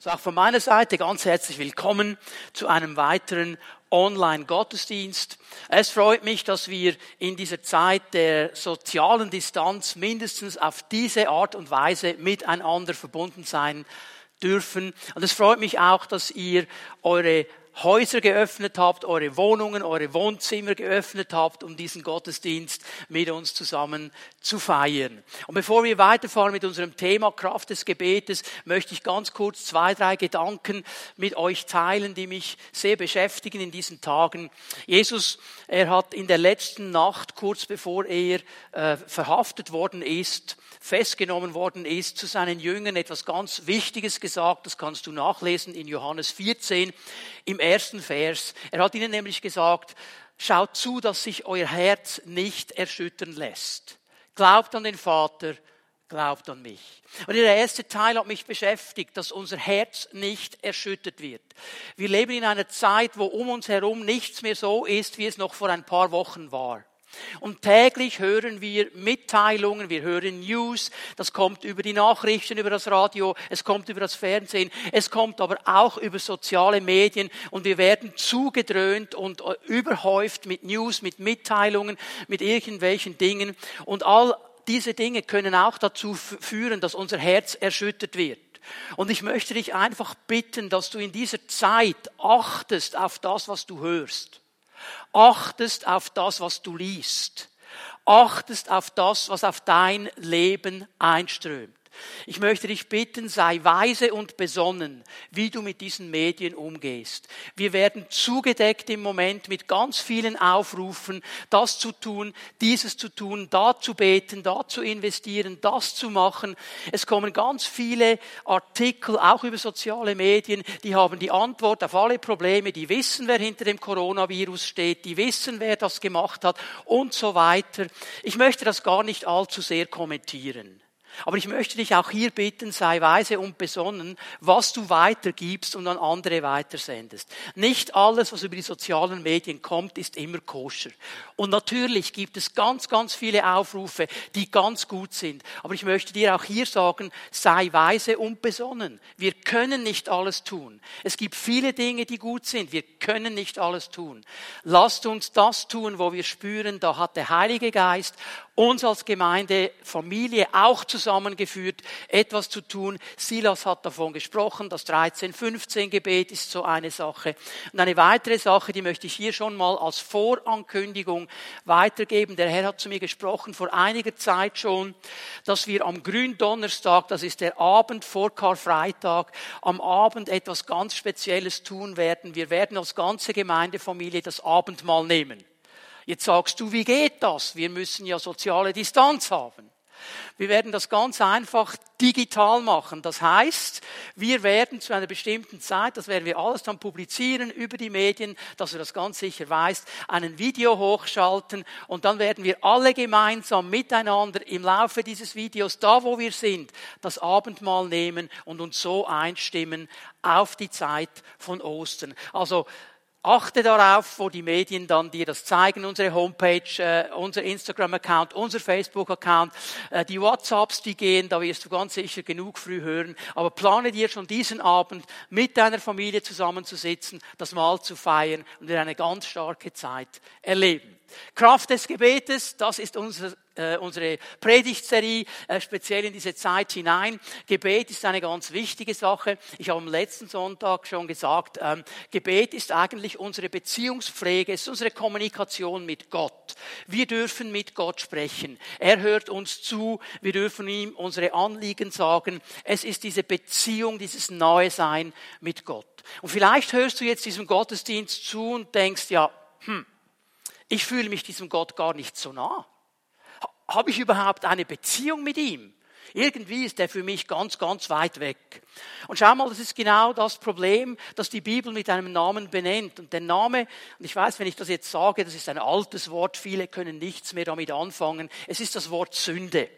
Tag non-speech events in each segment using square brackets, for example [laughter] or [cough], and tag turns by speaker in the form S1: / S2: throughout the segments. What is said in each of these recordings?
S1: So auch von meiner Seite ganz herzlich willkommen zu einem weiteren Online-Gottesdienst. Es freut mich, dass wir in dieser Zeit der sozialen Distanz mindestens auf diese Art und Weise miteinander verbunden sein dürfen. Und es freut mich auch, dass ihr eure Häuser geöffnet habt, eure Wohnungen, eure Wohnzimmer geöffnet habt, um diesen Gottesdienst mit uns zusammen zu feiern. Und bevor wir weiterfahren mit unserem Thema Kraft des Gebetes, möchte ich ganz kurz zwei, drei Gedanken mit euch teilen, die mich sehr beschäftigen in diesen Tagen. Jesus, er hat in der letzten Nacht, kurz bevor er äh, verhaftet worden ist, festgenommen worden ist, zu seinen Jüngern etwas ganz Wichtiges gesagt. Das kannst du nachlesen in Johannes 14 im ersten Vers. Er hat ihnen nämlich gesagt, schaut zu, dass sich euer Herz nicht erschüttern lässt. Glaubt an den Vater, glaubt an mich. Und der erste Teil hat mich beschäftigt, dass unser Herz nicht erschüttert wird. Wir leben in einer Zeit, wo um uns herum nichts mehr so ist, wie es noch vor ein paar Wochen war. Und täglich hören wir Mitteilungen, wir hören News, das kommt über die Nachrichten, über das Radio, es kommt über das Fernsehen, es kommt aber auch über soziale Medien. Und wir werden zugedröhnt und überhäuft mit News, mit Mitteilungen, mit irgendwelchen Dingen. Und all diese Dinge können auch dazu führen, dass unser Herz erschüttert wird. Und ich möchte dich einfach bitten, dass du in dieser Zeit achtest auf das, was du hörst achtest auf das, was du liest, achtest auf das, was auf dein Leben einströmt. Ich möchte dich bitten, sei weise und besonnen, wie du mit diesen Medien umgehst. Wir werden zugedeckt im Moment mit ganz vielen Aufrufen, das zu tun, dieses zu tun, da zu beten, da zu investieren, das zu machen. Es kommen ganz viele Artikel, auch über soziale Medien, die haben die Antwort auf alle Probleme, die wissen, wer hinter dem Coronavirus steht, die wissen, wer das gemacht hat und so weiter. Ich möchte das gar nicht allzu sehr kommentieren. Aber ich möchte dich auch hier bitten, sei weise und besonnen, was du weitergibst und an andere weitersendest. Nicht alles, was über die sozialen Medien kommt, ist immer koscher. Und natürlich gibt es ganz, ganz viele Aufrufe, die ganz gut sind. Aber ich möchte dir auch hier sagen, sei weise und besonnen. Wir können nicht alles tun. Es gibt viele Dinge, die gut sind. Wir können nicht alles tun. Lasst uns das tun, wo wir spüren, da hat der Heilige Geist uns als Gemeinde, Familie auch zusammengeführt, etwas zu tun. Silas hat davon gesprochen, das 13-15 Gebet ist so eine Sache. Und eine weitere Sache, die möchte ich hier schon mal als Vorankündigung weitergeben. Der Herr hat zu mir gesprochen vor einiger Zeit schon, dass wir am Gründonnerstag, das ist der Abend vor Karfreitag, am Abend etwas ganz Spezielles tun werden. Wir werden als ganze Gemeindefamilie das Abendmahl nehmen. Jetzt sagst du, wie geht das? Wir müssen ja soziale Distanz haben. Wir werden das ganz einfach digital machen. Das heißt, wir werden zu einer bestimmten Zeit, das werden wir alles dann publizieren über die Medien, dass du das ganz sicher weißt, einen Video hochschalten und dann werden wir alle gemeinsam miteinander im Laufe dieses Videos, da wo wir sind, das Abendmahl nehmen und uns so einstimmen auf die Zeit von Ostern. Also Achte darauf, wo die Medien dann dir das zeigen, unsere Homepage, äh, unser Instagram-Account, unser Facebook-Account, äh, die WhatsApps, die gehen, da wirst du ganz sicher genug früh hören. Aber plane dir schon diesen Abend mit deiner Familie zusammenzusitzen, das Mahl zu feiern und eine ganz starke Zeit erleben. Kraft des Gebetes, das ist unser äh, unsere Predigtserie äh, speziell in diese Zeit hinein. Gebet ist eine ganz wichtige Sache. Ich habe am letzten Sonntag schon gesagt, ähm, Gebet ist eigentlich unsere Beziehungspflege, es ist unsere Kommunikation mit Gott. Wir dürfen mit Gott sprechen. Er hört uns zu. Wir dürfen ihm unsere Anliegen sagen. Es ist diese Beziehung, dieses Nahe Sein mit Gott. Und vielleicht hörst du jetzt diesem Gottesdienst zu und denkst, ja, hm, ich fühle mich diesem Gott gar nicht so nah. Habe ich überhaupt eine Beziehung mit ihm? Irgendwie ist er für mich ganz, ganz weit weg. Und schau mal, das ist genau das Problem, das die Bibel mit einem Namen benennt. Und der Name, und ich weiß, wenn ich das jetzt sage, das ist ein altes Wort, viele können nichts mehr damit anfangen. Es ist das Wort Sünde.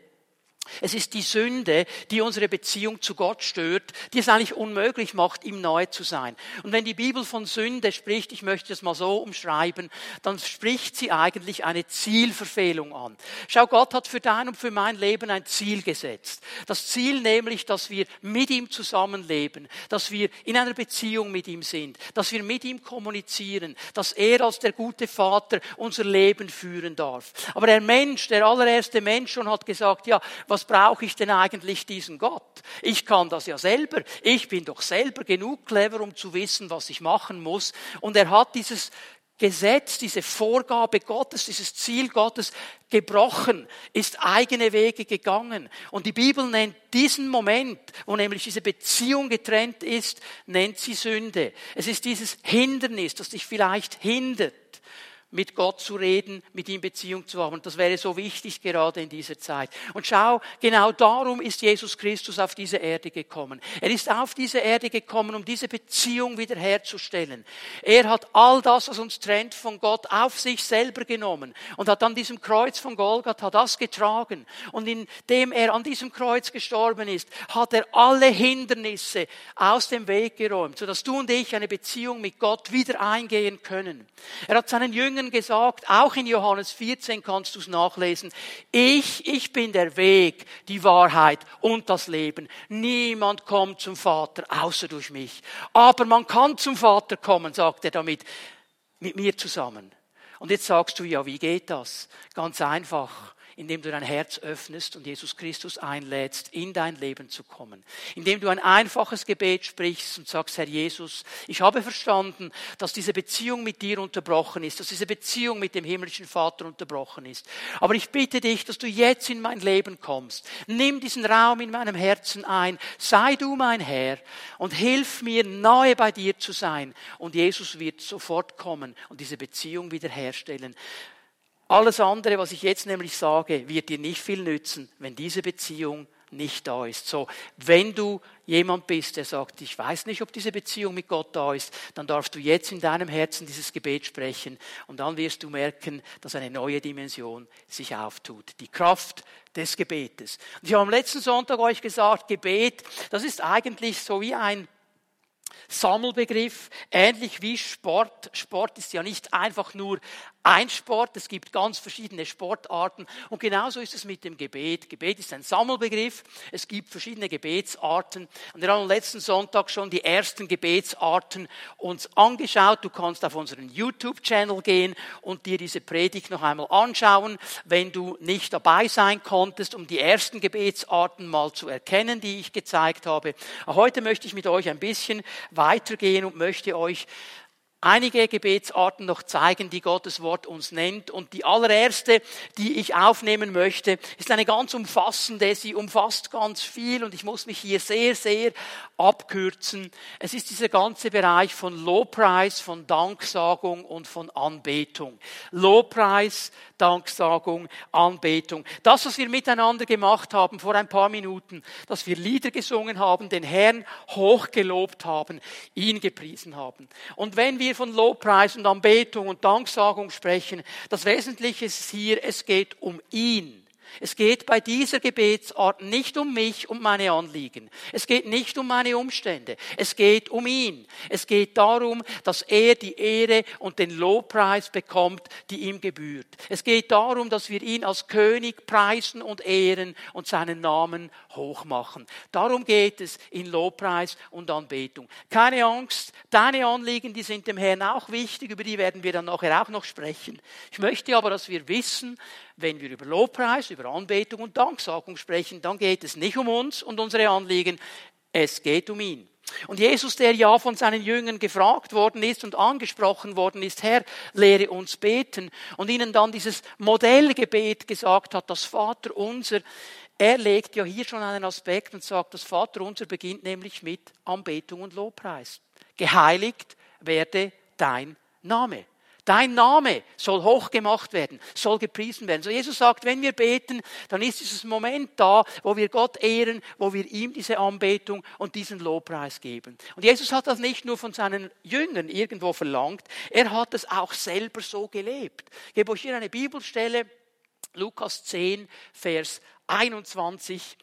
S1: Es ist die Sünde, die unsere Beziehung zu Gott stört, die es eigentlich unmöglich macht, ihm neu zu sein. Und wenn die Bibel von Sünde spricht, ich möchte es mal so umschreiben, dann spricht sie eigentlich eine Zielverfehlung an. Schau, Gott hat für dein und für mein Leben ein Ziel gesetzt. Das Ziel nämlich, dass wir mit ihm zusammenleben, dass wir in einer Beziehung mit ihm sind, dass wir mit ihm kommunizieren, dass er als der gute Vater unser Leben führen darf. Aber der Mensch, der allererste Mensch schon hat gesagt, ja, was brauche ich denn eigentlich diesen Gott? Ich kann das ja selber. Ich bin doch selber genug clever, um zu wissen, was ich machen muss. Und er hat dieses Gesetz, diese Vorgabe Gottes, dieses Ziel Gottes gebrochen, ist eigene Wege gegangen. Und die Bibel nennt diesen Moment, wo nämlich diese Beziehung getrennt ist, nennt sie Sünde. Es ist dieses Hindernis, das dich vielleicht hindert mit Gott zu reden, mit ihm Beziehung zu haben. Das wäre so wichtig gerade in dieser Zeit. Und schau, genau darum ist Jesus Christus auf diese Erde gekommen. Er ist auf diese Erde gekommen, um diese Beziehung wiederherzustellen. Er hat all das, was uns trennt von Gott, auf sich selber genommen und hat an diesem Kreuz von Golgatha das getragen. Und indem er an diesem Kreuz gestorben ist, hat er alle Hindernisse aus dem Weg geräumt, sodass du und ich eine Beziehung mit Gott wieder eingehen können. Er hat seinen Jüngern Jüngern gesagt, auch in Johannes 14 kannst du es nachlesen, ich, ich bin der Weg, die Wahrheit und das Leben. Niemand kommt zum Vater außer durch mich. Aber man kann zum Vater kommen, sagt er damit, mit mir zusammen. Und jetzt sagst du, ja, wie geht das? Ganz einfach indem du dein Herz öffnest und Jesus Christus einlädst, in dein Leben zu kommen. Indem du ein einfaches Gebet sprichst und sagst, Herr Jesus, ich habe verstanden, dass diese Beziehung mit dir unterbrochen ist, dass diese Beziehung mit dem himmlischen Vater unterbrochen ist. Aber ich bitte dich, dass du jetzt in mein Leben kommst. Nimm diesen Raum in meinem Herzen ein. Sei du mein Herr und hilf mir, nahe bei dir zu sein. Und Jesus wird sofort kommen und diese Beziehung wiederherstellen. Alles andere, was ich jetzt nämlich sage, wird dir nicht viel nützen, wenn diese Beziehung nicht da ist. So, wenn du jemand bist, der sagt, ich weiß nicht, ob diese Beziehung mit Gott da ist, dann darfst du jetzt in deinem Herzen dieses Gebet sprechen und dann wirst du merken, dass eine neue Dimension sich auftut. Die Kraft des Gebetes. Und ich habe am letzten Sonntag euch gesagt, Gebet, das ist eigentlich so wie ein Sammelbegriff, ähnlich wie Sport. Sport ist ja nicht einfach nur ein Sport, es gibt ganz verschiedene Sportarten und genauso ist es mit dem Gebet. Gebet ist ein Sammelbegriff, es gibt verschiedene Gebetsarten und wir haben letzten Sonntag schon die ersten Gebetsarten uns angeschaut. Du kannst auf unseren YouTube-Channel gehen und dir diese Predigt noch einmal anschauen, wenn du nicht dabei sein konntest, um die ersten Gebetsarten mal zu erkennen, die ich gezeigt habe. Heute möchte ich mit euch ein bisschen weitergehen und möchte euch einige Gebetsarten noch zeigen, die Gottes Wort uns nennt. Und die allererste, die ich aufnehmen möchte, ist eine ganz umfassende. Sie umfasst ganz viel und ich muss mich hier sehr, sehr abkürzen. Es ist dieser ganze Bereich von Lobpreis, von Danksagung und von Anbetung. Lobpreis, Danksagung, Anbetung. Das, was wir miteinander gemacht haben vor ein paar Minuten, dass wir Lieder gesungen haben, den Herrn hochgelobt haben, ihn gepriesen haben. Und wenn wir von Lobpreis und Anbetung und Danksagung sprechen, das Wesentliche ist hier, es geht um ihn. Es geht bei dieser Gebetsart nicht um mich und meine Anliegen. Es geht nicht um meine Umstände. Es geht um ihn. Es geht darum, dass er die Ehre und den Lobpreis bekommt, die ihm gebührt. Es geht darum, dass wir ihn als König preisen und ehren und seinen Namen hochmachen. Darum geht es in Lobpreis und Anbetung. Keine Angst, deine Anliegen, die sind dem Herrn auch wichtig, über die werden wir dann nachher auch noch sprechen. Ich möchte aber, dass wir wissen, wenn wir über Lobpreis, über Anbetung und Danksagung sprechen, dann geht es nicht um uns und unsere Anliegen, es geht um ihn. Und Jesus, der ja von seinen Jüngern gefragt worden ist und angesprochen worden ist, Herr, lehre uns beten, und ihnen dann dieses Modellgebet gesagt hat, das Vater unser, er legt ja hier schon einen Aspekt und sagt, das Vater unser beginnt nämlich mit Anbetung und Lobpreis. Geheiligt werde dein Name. Dein Name soll hochgemacht werden, soll gepriesen werden. So Jesus sagt, wenn wir beten, dann ist dieses Moment da, wo wir Gott ehren, wo wir ihm diese Anbetung und diesen Lobpreis geben. Und Jesus hat das nicht nur von seinen Jüngern irgendwo verlangt, er hat es auch selber so gelebt. Ich gebe euch hier eine Bibelstelle, Lukas 10, Vers 21.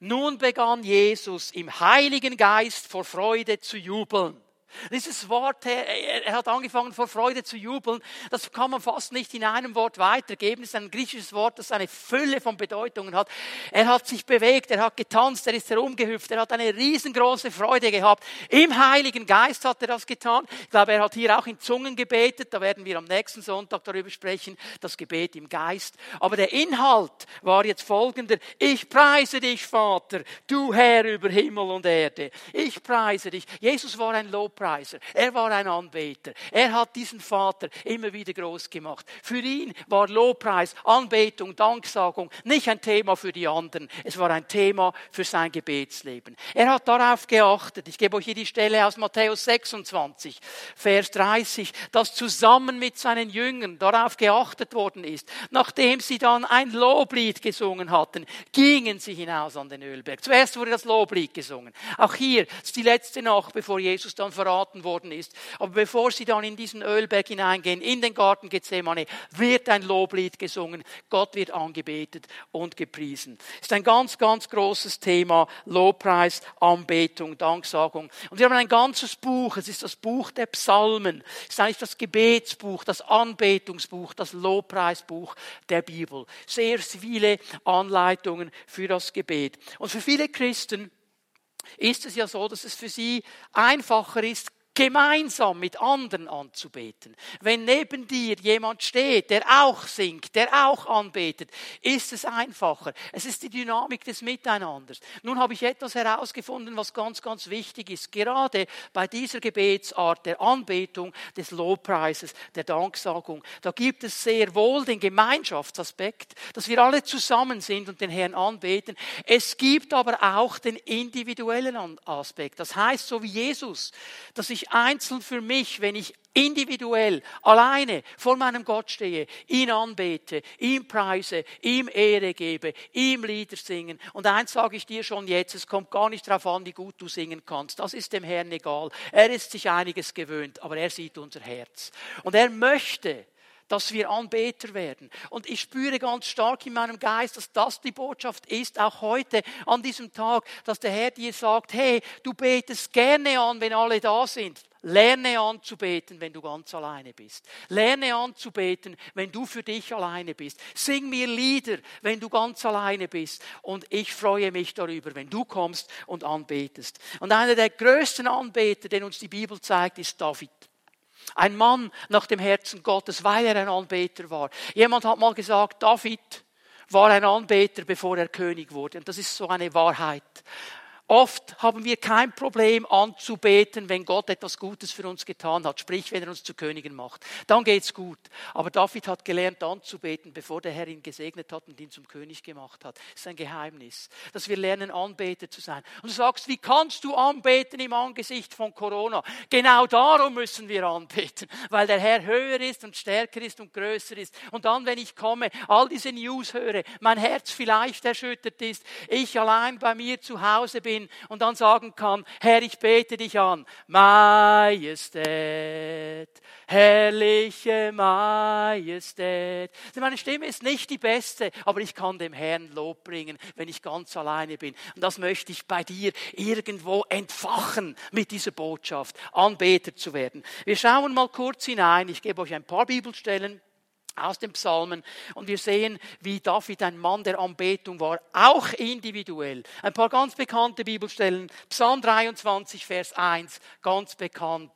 S1: Nun begann Jesus im Heiligen Geist vor Freude zu jubeln. Dieses Wort, er, hat angefangen vor Freude zu jubeln, das kann man fast nicht in einem Wort weitergeben. Es ist ein griechisches Wort, das eine Fülle von Bedeutungen hat. Er hat sich bewegt, er hat getanzt, er ist herumgehüpft, er hat eine riesengroße Freude gehabt. Im Heiligen Geist hat er das getan. Ich glaube, er hat hier auch in Zungen gebetet. Da werden wir am nächsten Sonntag darüber sprechen, das Gebet im Geist. Aber der Inhalt war jetzt folgender. Ich preise dich, Vater, du Herr über Himmel und Erde. Ich preise dich. Jesus war ein Lobpreis. Lobpreiser. Er war ein Anbeter. Er hat diesen Vater immer wieder groß gemacht. Für ihn war Lobpreis, Anbetung, Danksagung nicht ein Thema für die anderen. Es war ein Thema für sein Gebetsleben. Er hat darauf geachtet. Ich gebe euch hier die Stelle aus Matthäus 26, Vers 30, dass zusammen mit seinen Jüngern darauf geachtet worden ist. Nachdem sie dann ein Loblied gesungen hatten, gingen sie hinaus an den Ölberg. Zuerst wurde das Loblied gesungen. Auch hier ist die letzte Nacht, bevor Jesus dann verraten verraten worden ist. Aber bevor sie dann in diesen Ölberg hineingehen, in den Garten Gethsemane, wird ein Loblied gesungen. Gott wird angebetet und gepriesen. ist ein ganz, ganz großes Thema. Lobpreis, Anbetung, Danksagung. Und wir haben ein ganzes Buch. Es ist das Buch der Psalmen. Es ist eigentlich das Gebetsbuch, das Anbetungsbuch, das Lobpreisbuch der Bibel. Sehr viele Anleitungen für das Gebet. Und für viele Christen ist es ja so, dass es für sie einfacher ist, gemeinsam mit anderen anzubeten. Wenn neben dir jemand steht, der auch singt, der auch anbetet, ist es einfacher. Es ist die Dynamik des Miteinanders. Nun habe ich etwas herausgefunden, was ganz, ganz wichtig ist. Gerade bei dieser Gebetsart der Anbetung, des Lobpreises, der Danksagung, da gibt es sehr wohl den Gemeinschaftsaspekt, dass wir alle zusammen sind und den Herrn anbeten. Es gibt aber auch den individuellen Aspekt. Das heißt, so wie Jesus, dass ich einzeln für mich, wenn ich individuell, alleine vor meinem Gott stehe, ihn anbete, ihm preise, ihm Ehre gebe, ihm Lieder singen. Und eins sage ich dir schon jetzt, es kommt gar nicht darauf an, wie gut du singen kannst. Das ist dem Herrn egal. Er ist sich einiges gewöhnt, aber er sieht unser Herz. Und er möchte, dass wir Anbeter werden. Und ich spüre ganz stark in meinem Geist, dass das die Botschaft ist, auch heute an diesem Tag, dass der Herr dir sagt, hey, du betest gerne an, wenn alle da sind. Lerne anzubeten, wenn du ganz alleine bist. Lerne anzubeten, wenn du für dich alleine bist. Sing mir Lieder, wenn du ganz alleine bist. Und ich freue mich darüber, wenn du kommst und anbetest. Und einer der größten Anbeter, den uns die Bibel zeigt, ist David. Ein Mann nach dem Herzen Gottes, weil er ein Anbeter war. Jemand hat mal gesagt, David war ein Anbeter, bevor er König wurde. Und das ist so eine Wahrheit. Oft haben wir kein Problem anzubeten, wenn Gott etwas Gutes für uns getan hat, sprich, wenn er uns zu Königen macht. Dann geht's gut. Aber David hat gelernt anzubeten, bevor der Herr ihn gesegnet hat und ihn zum König gemacht hat. Das ist ein Geheimnis, dass wir lernen, Anbeter zu sein. Und du sagst, wie kannst du anbeten im Angesicht von Corona? Genau darum müssen wir anbeten, weil der Herr höher ist und stärker ist und größer ist. Und dann, wenn ich komme, all diese News höre, mein Herz vielleicht erschüttert ist, ich allein bei mir zu Hause bin, bin und dann sagen kann, Herr, ich bete dich an. Majestät, herrliche Majestät. Meine Stimme ist nicht die beste, aber ich kann dem Herrn Lob bringen, wenn ich ganz alleine bin. Und das möchte ich bei dir irgendwo entfachen mit dieser Botschaft, Anbeter zu werden. Wir schauen mal kurz hinein. Ich gebe euch ein paar Bibelstellen aus den Psalmen und wir sehen, wie David ein Mann der Anbetung war, auch individuell. Ein paar ganz bekannte Bibelstellen. Psalm 23, Vers 1, ganz bekannt.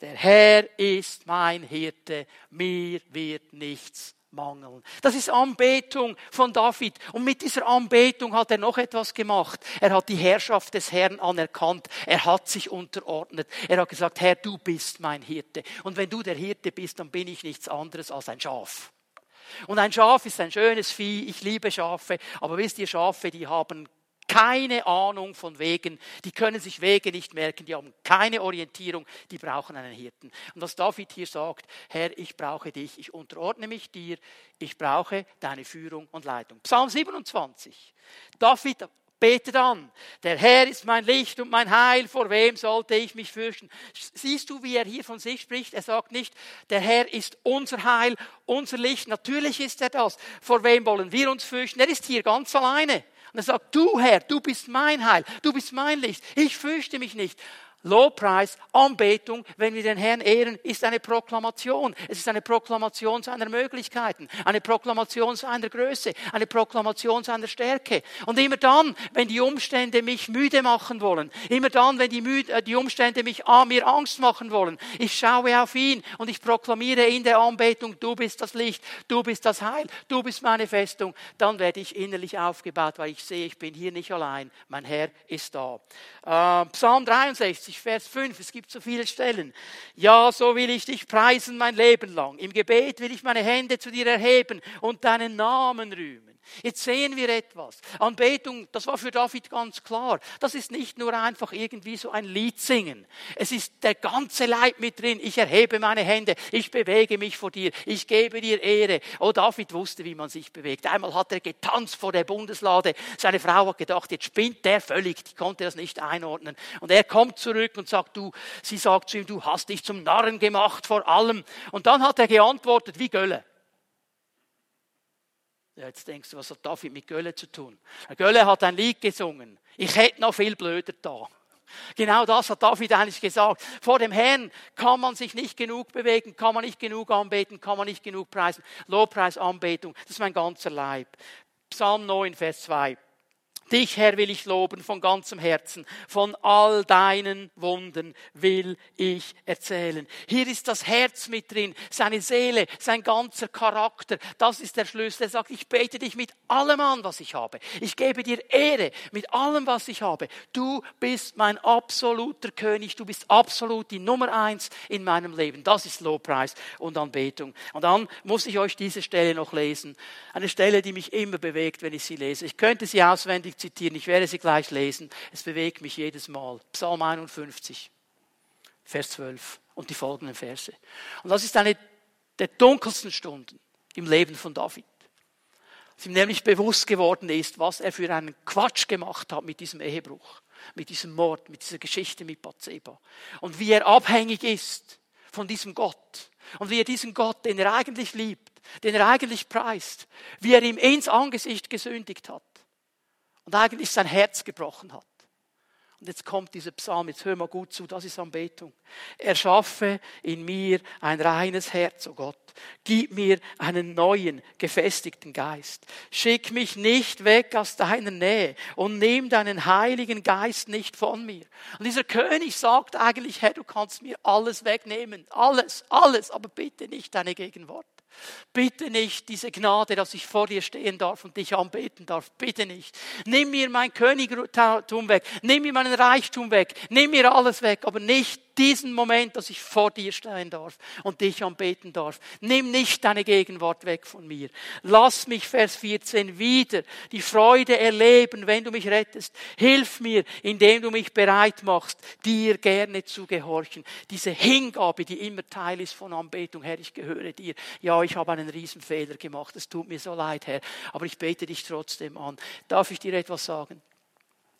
S1: Der Herr ist mein Hirte, mir wird nichts mangeln. Das ist Anbetung von David. Und mit dieser Anbetung hat er noch etwas gemacht. Er hat die Herrschaft des Herrn anerkannt. Er hat sich unterordnet. Er hat gesagt, Herr, du bist mein Hirte. Und wenn du der Hirte bist, dann bin ich nichts anderes als ein Schaf. Und ein Schaf ist ein schönes Vieh. Ich liebe Schafe. Aber wisst ihr, Schafe, die haben keine Ahnung von Wegen, die können sich Wege nicht merken, die haben keine Orientierung, die brauchen einen Hirten. Und was David hier sagt, Herr, ich brauche dich, ich unterordne mich dir, ich brauche deine Führung und Leitung. Psalm 27. David Bete dann. Der Herr ist mein Licht und mein Heil. Vor wem sollte ich mich fürchten? Siehst du, wie er hier von sich spricht? Er sagt nicht, der Herr ist unser Heil, unser Licht. Natürlich ist er das. Vor wem wollen wir uns fürchten? Er ist hier ganz alleine. Und er sagt, du Herr, du bist mein Heil, du bist mein Licht. Ich fürchte mich nicht. Lobpreis, Anbetung, wenn wir den Herrn ehren, ist eine Proklamation. Es ist eine Proklamation seiner Möglichkeiten, eine Proklamation seiner Größe, eine Proklamation seiner Stärke. Und immer dann, wenn die Umstände mich müde machen wollen, immer dann, wenn die, müde, äh, die Umstände mich, ah, mir Angst machen wollen, ich schaue auf ihn und ich proklamiere in der Anbetung, du bist das Licht, du bist das Heil, du bist meine Festung, dann werde ich innerlich aufgebaut, weil ich sehe, ich bin hier nicht allein, mein Herr ist da. Äh, Psalm 63, Vers 5, es gibt so viele Stellen. Ja, so will ich dich preisen mein Leben lang. Im Gebet will ich meine Hände zu dir erheben und deinen Namen rühmen. Jetzt sehen wir etwas. Anbetung, das war für David ganz klar. Das ist nicht nur einfach irgendwie so ein Lied singen. Es ist der ganze Leib mit drin. Ich erhebe meine Hände. Ich bewege mich vor dir. Ich gebe dir Ehre. Oh, David wusste, wie man sich bewegt. Einmal hat er getanzt vor der Bundeslade. Seine Frau hat gedacht, jetzt spinnt der völlig. Die konnte das nicht einordnen. Und er kommt zurück und sagt, du, sie sagt zu ihm, du hast dich zum Narren gemacht vor allem. Und dann hat er geantwortet wie Gölle. Jetzt denkst du, was hat David mit Gölle zu tun? Gölle hat ein Lied gesungen. Ich hätte noch viel blöder da. Genau das hat David eigentlich gesagt. Vor dem Herrn kann man sich nicht genug bewegen, kann man nicht genug anbeten, kann man nicht genug preisen. Lobpreis, Anbetung, das ist mein ganzer Leib. Psalm 9, Vers 2. Dich, Herr, will ich loben von ganzem Herzen. Von all deinen Wunden will ich erzählen. Hier ist das Herz mit drin, seine Seele, sein ganzer Charakter. Das ist der Schlüssel. Er sagt, ich bete dich mit allem an, was ich habe. Ich gebe dir Ehre mit allem, was ich habe. Du bist mein absoluter König. Du bist absolut die Nummer eins in meinem Leben. Das ist Lobpreis und Anbetung. Und dann muss ich euch diese Stelle noch lesen. Eine Stelle, die mich immer bewegt, wenn ich sie lese. Ich könnte sie auswendig zitieren. Ich werde sie gleich lesen. Es bewegt mich jedes Mal. Psalm 51, Vers 12 und die folgenden Verse. Und das ist eine der dunkelsten Stunden im Leben von David. Als ihm nämlich bewusst geworden ist, was er für einen Quatsch gemacht hat mit diesem Ehebruch, mit diesem Mord, mit dieser Geschichte mit Bathseba. Und wie er abhängig ist von diesem Gott. Und wie er diesen Gott, den er eigentlich liebt, den er eigentlich preist, wie er ihm ins Angesicht gesündigt hat und eigentlich sein Herz gebrochen hat. Und jetzt kommt dieser Psalm, jetzt hör mal gut zu, das ist Anbetung. Erschaffe in mir ein reines Herz, oh Gott. Gib mir einen neuen, gefestigten Geist. Schick mich nicht weg aus deiner Nähe und nimm deinen heiligen Geist nicht von mir. Und dieser König sagt eigentlich, Herr, du kannst mir alles wegnehmen. Alles, alles, aber bitte nicht deine Gegenwart. Bitte nicht diese Gnade, dass ich vor dir stehen darf und dich anbeten darf. Bitte nicht. Nimm mir mein Königtum weg. Nimm mir meinen Reichtum weg. Nimm mir alles weg, aber nicht diesen Moment, dass ich vor dir stehen darf und dich anbeten darf. Nimm nicht deine Gegenwart weg von mir. Lass mich, Vers 14, wieder die Freude erleben, wenn du mich rettest. Hilf mir, indem du mich bereit machst, dir gerne zu gehorchen. Diese Hingabe, die immer Teil ist von Anbetung. Herr, ich gehöre dir. Ja, ich habe einen Riesenfehler gemacht. Es tut mir so leid, Herr. Aber ich bete dich trotzdem an. Darf ich dir etwas sagen?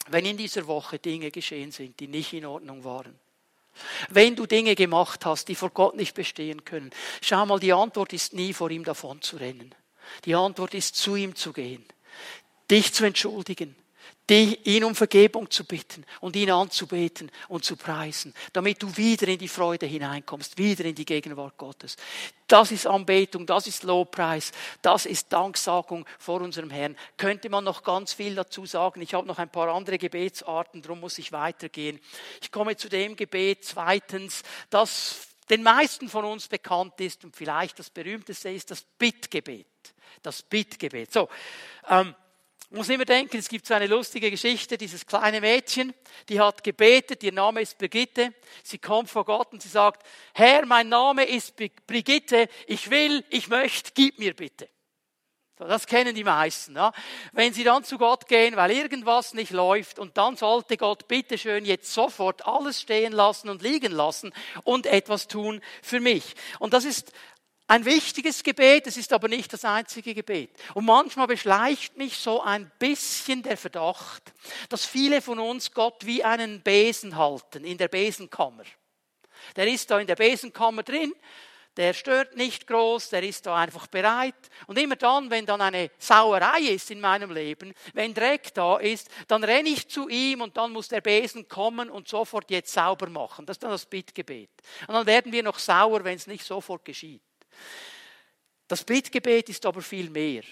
S1: Wenn in dieser Woche Dinge geschehen sind, die nicht in Ordnung waren, wenn du Dinge gemacht hast, die vor Gott nicht bestehen können, schau mal, die Antwort ist nie vor ihm davon zu rennen. Die Antwort ist zu ihm zu gehen, dich zu entschuldigen, ihn um Vergebung zu bitten und ihn anzubeten und zu preisen, damit du wieder in die Freude hineinkommst, wieder in die Gegenwart Gottes. Das ist Anbetung, das ist Lobpreis, das ist Danksagung vor unserem Herrn. Könnte man noch ganz viel dazu sagen. Ich habe noch ein paar andere Gebetsarten, darum muss ich weitergehen. Ich komme zu dem Gebet zweitens, das den meisten von uns bekannt ist und vielleicht das berühmteste ist das Bittgebet. Das Bittgebet. So, ähm, man muss immer denken, es gibt so eine lustige Geschichte, dieses kleine Mädchen, die hat gebetet, ihr Name ist Brigitte, sie kommt vor Gott und sie sagt, Herr, mein Name ist Brigitte, ich will, ich möchte, gib mir bitte. Das kennen die meisten. Ja? Wenn sie dann zu Gott gehen, weil irgendwas nicht läuft und dann sollte Gott bitteschön jetzt sofort alles stehen lassen und liegen lassen und etwas tun für mich. Und das ist ein wichtiges Gebet, es ist aber nicht das einzige Gebet. Und manchmal beschleicht mich so ein bisschen der Verdacht, dass viele von uns Gott wie einen Besen halten in der Besenkammer. Der ist da in der Besenkammer drin, der stört nicht groß, der ist da einfach bereit. Und immer dann, wenn dann eine Sauerei ist in meinem Leben, wenn Dreck da ist, dann renne ich zu ihm und dann muss der Besen kommen und sofort jetzt sauber machen. Das ist dann das Bittgebet. Und dann werden wir noch sauer, wenn es nicht sofort geschieht. Das Bittgebet ist aber viel mehr.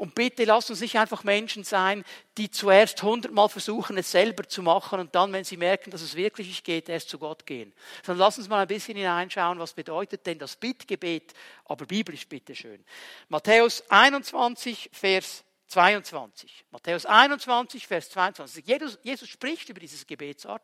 S1: Und bitte lasst uns nicht einfach Menschen sein, die zuerst hundertmal versuchen, es selber zu machen und dann, wenn sie merken, dass es wirklich nicht geht, erst zu Gott gehen. Sondern lasst uns mal ein bisschen hineinschauen, was bedeutet denn das Bittgebet, aber biblisch bitteschön. Matthäus 21, Vers 22. Matthäus 21, Vers 22. Jesus, Jesus spricht über dieses Gebetsart.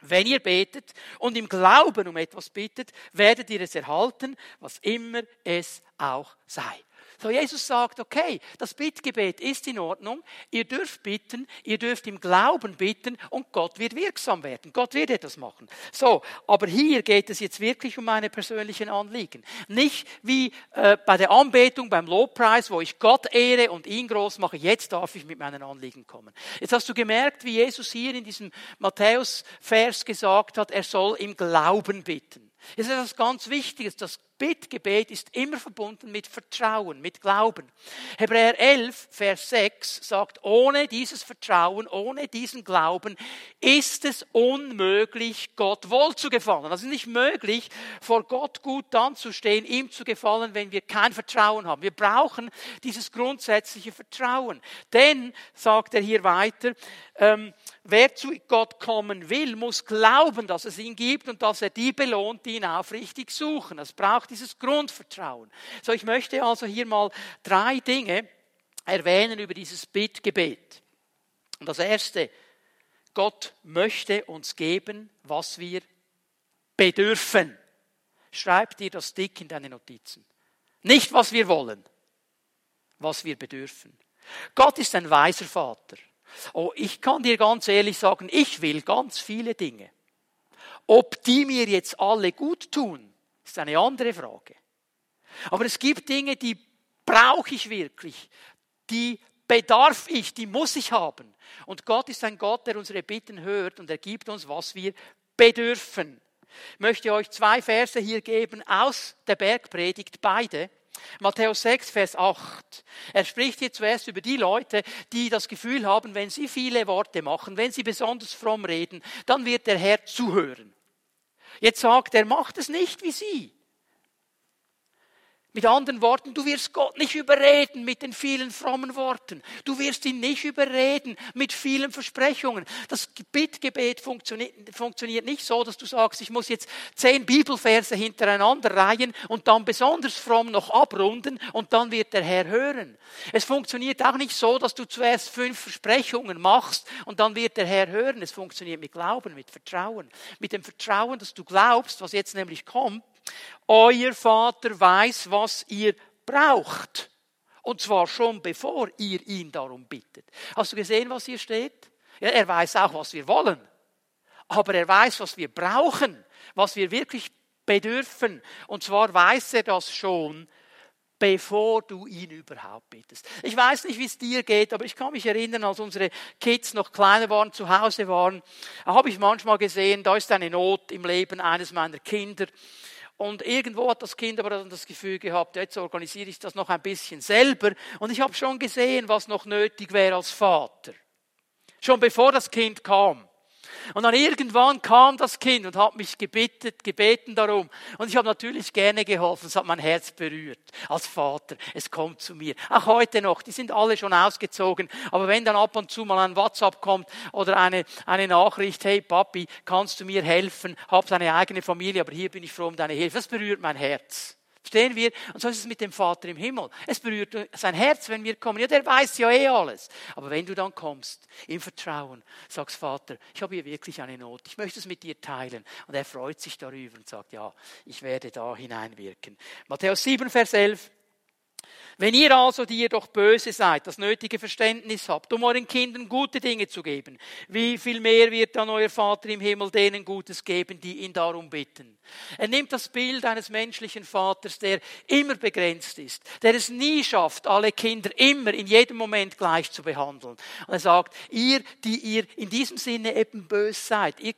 S1: Wenn ihr betet und im Glauben um etwas bittet, werdet ihr es erhalten, was immer es auch sei. So Jesus sagt, okay, das Bittgebet ist in Ordnung, ihr dürft bitten, ihr dürft im Glauben bitten und Gott wird wirksam werden. Gott wird etwas machen. So, aber hier geht es jetzt wirklich um meine persönlichen Anliegen. Nicht wie äh, bei der Anbetung, beim Lobpreis, wo ich Gott ehre und ihn groß mache, jetzt darf ich mit meinen Anliegen kommen. Jetzt hast du gemerkt, wie Jesus hier in diesem Matthäus-Vers gesagt hat, er soll im Glauben bitten. Das ist etwas ganz Wichtiges. Das Bittgebet ist immer verbunden mit Vertrauen, mit Glauben. Hebräer 11, Vers 6 sagt, ohne dieses Vertrauen, ohne diesen Glauben ist es unmöglich, Gott wohl zu gefallen. Also nicht möglich, vor Gott gut dann zu stehen, ihm zu gefallen, wenn wir kein Vertrauen haben. Wir brauchen dieses grundsätzliche Vertrauen. Denn, sagt er hier weiter, ähm, wer zu Gott kommen will, muss glauben, dass es ihn gibt und dass er die belohnt, die ihn aufrichtig suchen. Es braucht dieses Grundvertrauen. So, ich möchte also hier mal drei Dinge erwähnen über dieses Bittgebet. Und das erste, Gott möchte uns geben, was wir bedürfen. Schreib dir das dick in deine Notizen. Nicht, was wir wollen, was wir bedürfen. Gott ist ein weiser Vater. Oh, ich kann dir ganz ehrlich sagen, ich will ganz viele Dinge. Ob die mir jetzt alle gut tun, ist eine andere Frage. Aber es gibt Dinge, die brauche ich wirklich, die bedarf ich, die muss ich haben. Und Gott ist ein Gott, der unsere Bitten hört und er gibt uns, was wir bedürfen. Ich möchte euch zwei Verse hier geben aus der Bergpredigt, beide. Matthäus 6, Vers 8. Er spricht hier zuerst über die Leute, die das Gefühl haben, wenn sie viele Worte machen, wenn sie besonders fromm reden, dann wird der Herr zuhören. Jetzt sagt er, macht es nicht wie sie. Mit anderen Worten, du wirst Gott nicht überreden mit den vielen frommen Worten. Du wirst ihn nicht überreden mit vielen Versprechungen. Das Bittgebet funktioniert, nicht so, dass du sagst, ich muss jetzt zehn Bibelverse hintereinander reihen und dann besonders fromm noch abrunden und dann wird der Herr hören. Es funktioniert auch nicht so, dass du zuerst fünf Versprechungen machst und dann wird der Herr hören. Es funktioniert mit Glauben, mit Vertrauen. Mit dem Vertrauen, dass du glaubst, was jetzt nämlich kommt, euer Vater weiß, was ihr braucht. Und zwar schon bevor ihr ihn darum bittet. Hast du gesehen, was hier steht? Ja, er weiß auch, was wir wollen. Aber er weiß, was wir brauchen, was wir wirklich bedürfen. Und zwar weiß er das schon, bevor du ihn überhaupt bittest. Ich weiß nicht, wie es dir geht, aber ich kann mich erinnern, als unsere Kids noch kleiner waren, zu Hause waren, habe ich manchmal gesehen, da ist eine Not im Leben eines meiner Kinder. Und irgendwo hat das Kind aber dann das Gefühl gehabt, jetzt organisiere ich das noch ein bisschen selber. Und ich habe schon gesehen, was noch nötig wäre als Vater. Schon bevor das Kind kam. Und dann irgendwann kam das Kind und hat mich gebeten, gebeten darum. Und ich habe natürlich gerne geholfen. Es hat mein Herz berührt. Als Vater. Es kommt zu mir. Auch heute noch. Die sind alle schon ausgezogen. Aber wenn dann ab und zu mal ein WhatsApp kommt oder eine, eine Nachricht, hey Papi, kannst du mir helfen? Hab eine eigene Familie, aber hier bin ich froh um deine Hilfe. Das berührt mein Herz. Verstehen wir? Und so ist es mit dem Vater im Himmel. Es berührt sein Herz, wenn wir kommen. Ja, der weiß ja eh alles. Aber wenn du dann kommst, im Vertrauen, sagst Vater, ich habe hier wirklich eine Not. Ich möchte es mit dir teilen. Und er freut sich darüber und sagt, ja, ich werde da hineinwirken. Matthäus 7, Vers 11. Wenn ihr also, die ihr doch böse seid, das nötige Verständnis habt, um euren Kindern gute Dinge zu geben, wie viel mehr wird dann euer Vater im Himmel denen Gutes geben, die ihn darum bitten? Er nimmt das Bild eines menschlichen Vaters, der immer begrenzt ist, der es nie schafft, alle Kinder immer in jedem Moment gleich zu behandeln. Und er sagt, ihr, die ihr in diesem Sinne eben böse seid, ihr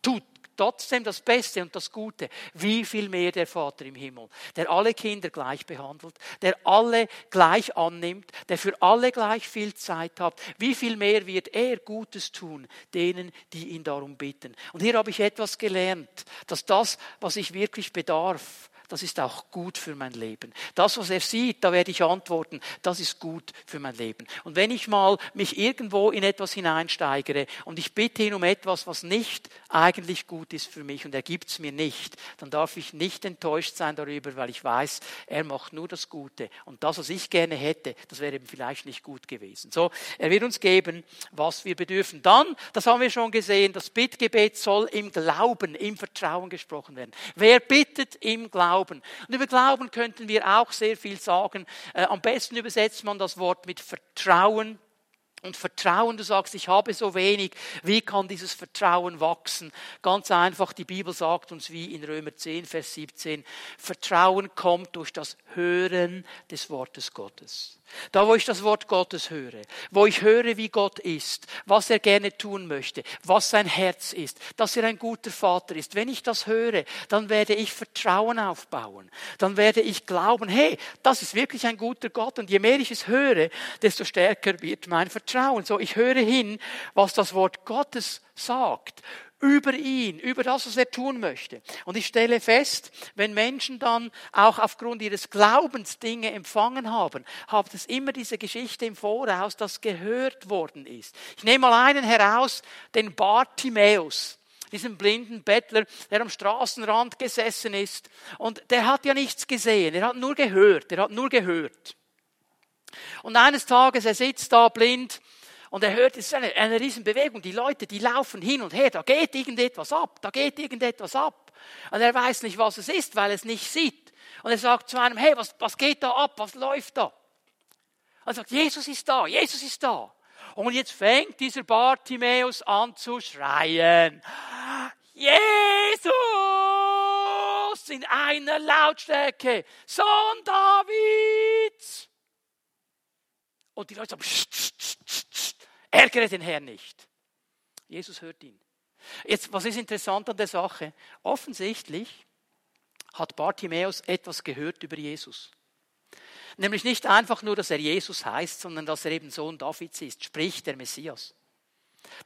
S1: tut trotzdem das Beste und das Gute. Wie viel mehr der Vater im Himmel, der alle Kinder gleich behandelt, der alle gleich annimmt, der für alle gleich viel Zeit hat. Wie viel mehr wird er Gutes tun denen, die ihn darum bitten. Und hier habe ich etwas gelernt, dass das, was ich wirklich bedarf, das ist auch gut für mein Leben. Das, was er sieht, da werde ich antworten, das ist gut für mein Leben. Und wenn ich mal mich irgendwo in etwas hineinsteigere und ich bitte ihn um etwas, was nicht eigentlich gut ist für mich und er gibt es mir nicht, dann darf ich nicht enttäuscht sein darüber, weil ich weiß, er macht nur das Gute. Und das, was ich gerne hätte, das wäre eben vielleicht nicht gut gewesen. So, er wird uns geben, was wir bedürfen. Dann, das haben wir schon gesehen, das Bittgebet soll im Glauben, im Vertrauen gesprochen werden. Wer bittet im Glauben? Glauben. Und über Glauben könnten wir auch sehr viel sagen. Äh, am besten übersetzt man das Wort mit Vertrauen. Und Vertrauen, du sagst, ich habe so wenig, wie kann dieses Vertrauen wachsen? Ganz einfach, die Bibel sagt uns wie in Römer 10, Vers 17, Vertrauen kommt durch das Hören des Wortes Gottes. Da, wo ich das Wort Gottes höre, wo ich höre, wie Gott ist, was er gerne tun möchte, was sein Herz ist, dass er ein guter Vater ist. Wenn ich das höre, dann werde ich Vertrauen aufbauen. Dann werde ich glauben, hey, das ist wirklich ein guter Gott. Und je mehr ich es höre, desto stärker wird mein Vertrauen. So, ich höre hin, was das Wort Gottes sagt über ihn, über das, was er tun möchte. Und ich stelle fest, wenn Menschen dann auch aufgrund ihres Glaubens Dinge empfangen haben, hat es immer diese Geschichte im Voraus, das gehört worden ist. Ich nehme mal einen heraus, den Bartimäus diesen blinden Bettler, der am Straßenrand gesessen ist. Und der hat ja nichts gesehen, er hat nur gehört, er hat nur gehört. Und eines Tages, er sitzt da blind und er hört, es ist eine, eine Riesenbewegung. Die Leute, die laufen hin und her. Da geht irgendetwas ab. Da geht irgendetwas ab. Und er weiß nicht, was es ist, weil er es nicht sieht. Und er sagt zu einem, hey, was, was geht da ab? Was läuft da? Er sagt, Jesus ist da. Jesus ist da. Und jetzt fängt dieser Bartimäus an zu schreien. Jesus! In einer Lautstärke. Sohn Davids! Und die Leute sagen, Ärgere den Herrn nicht. Jesus hört ihn. Jetzt, was ist interessant an der Sache? Offensichtlich hat Bartimäus etwas gehört über Jesus. Nämlich nicht einfach nur, dass er Jesus heißt, sondern dass er eben Sohn Davids ist, sprich der Messias.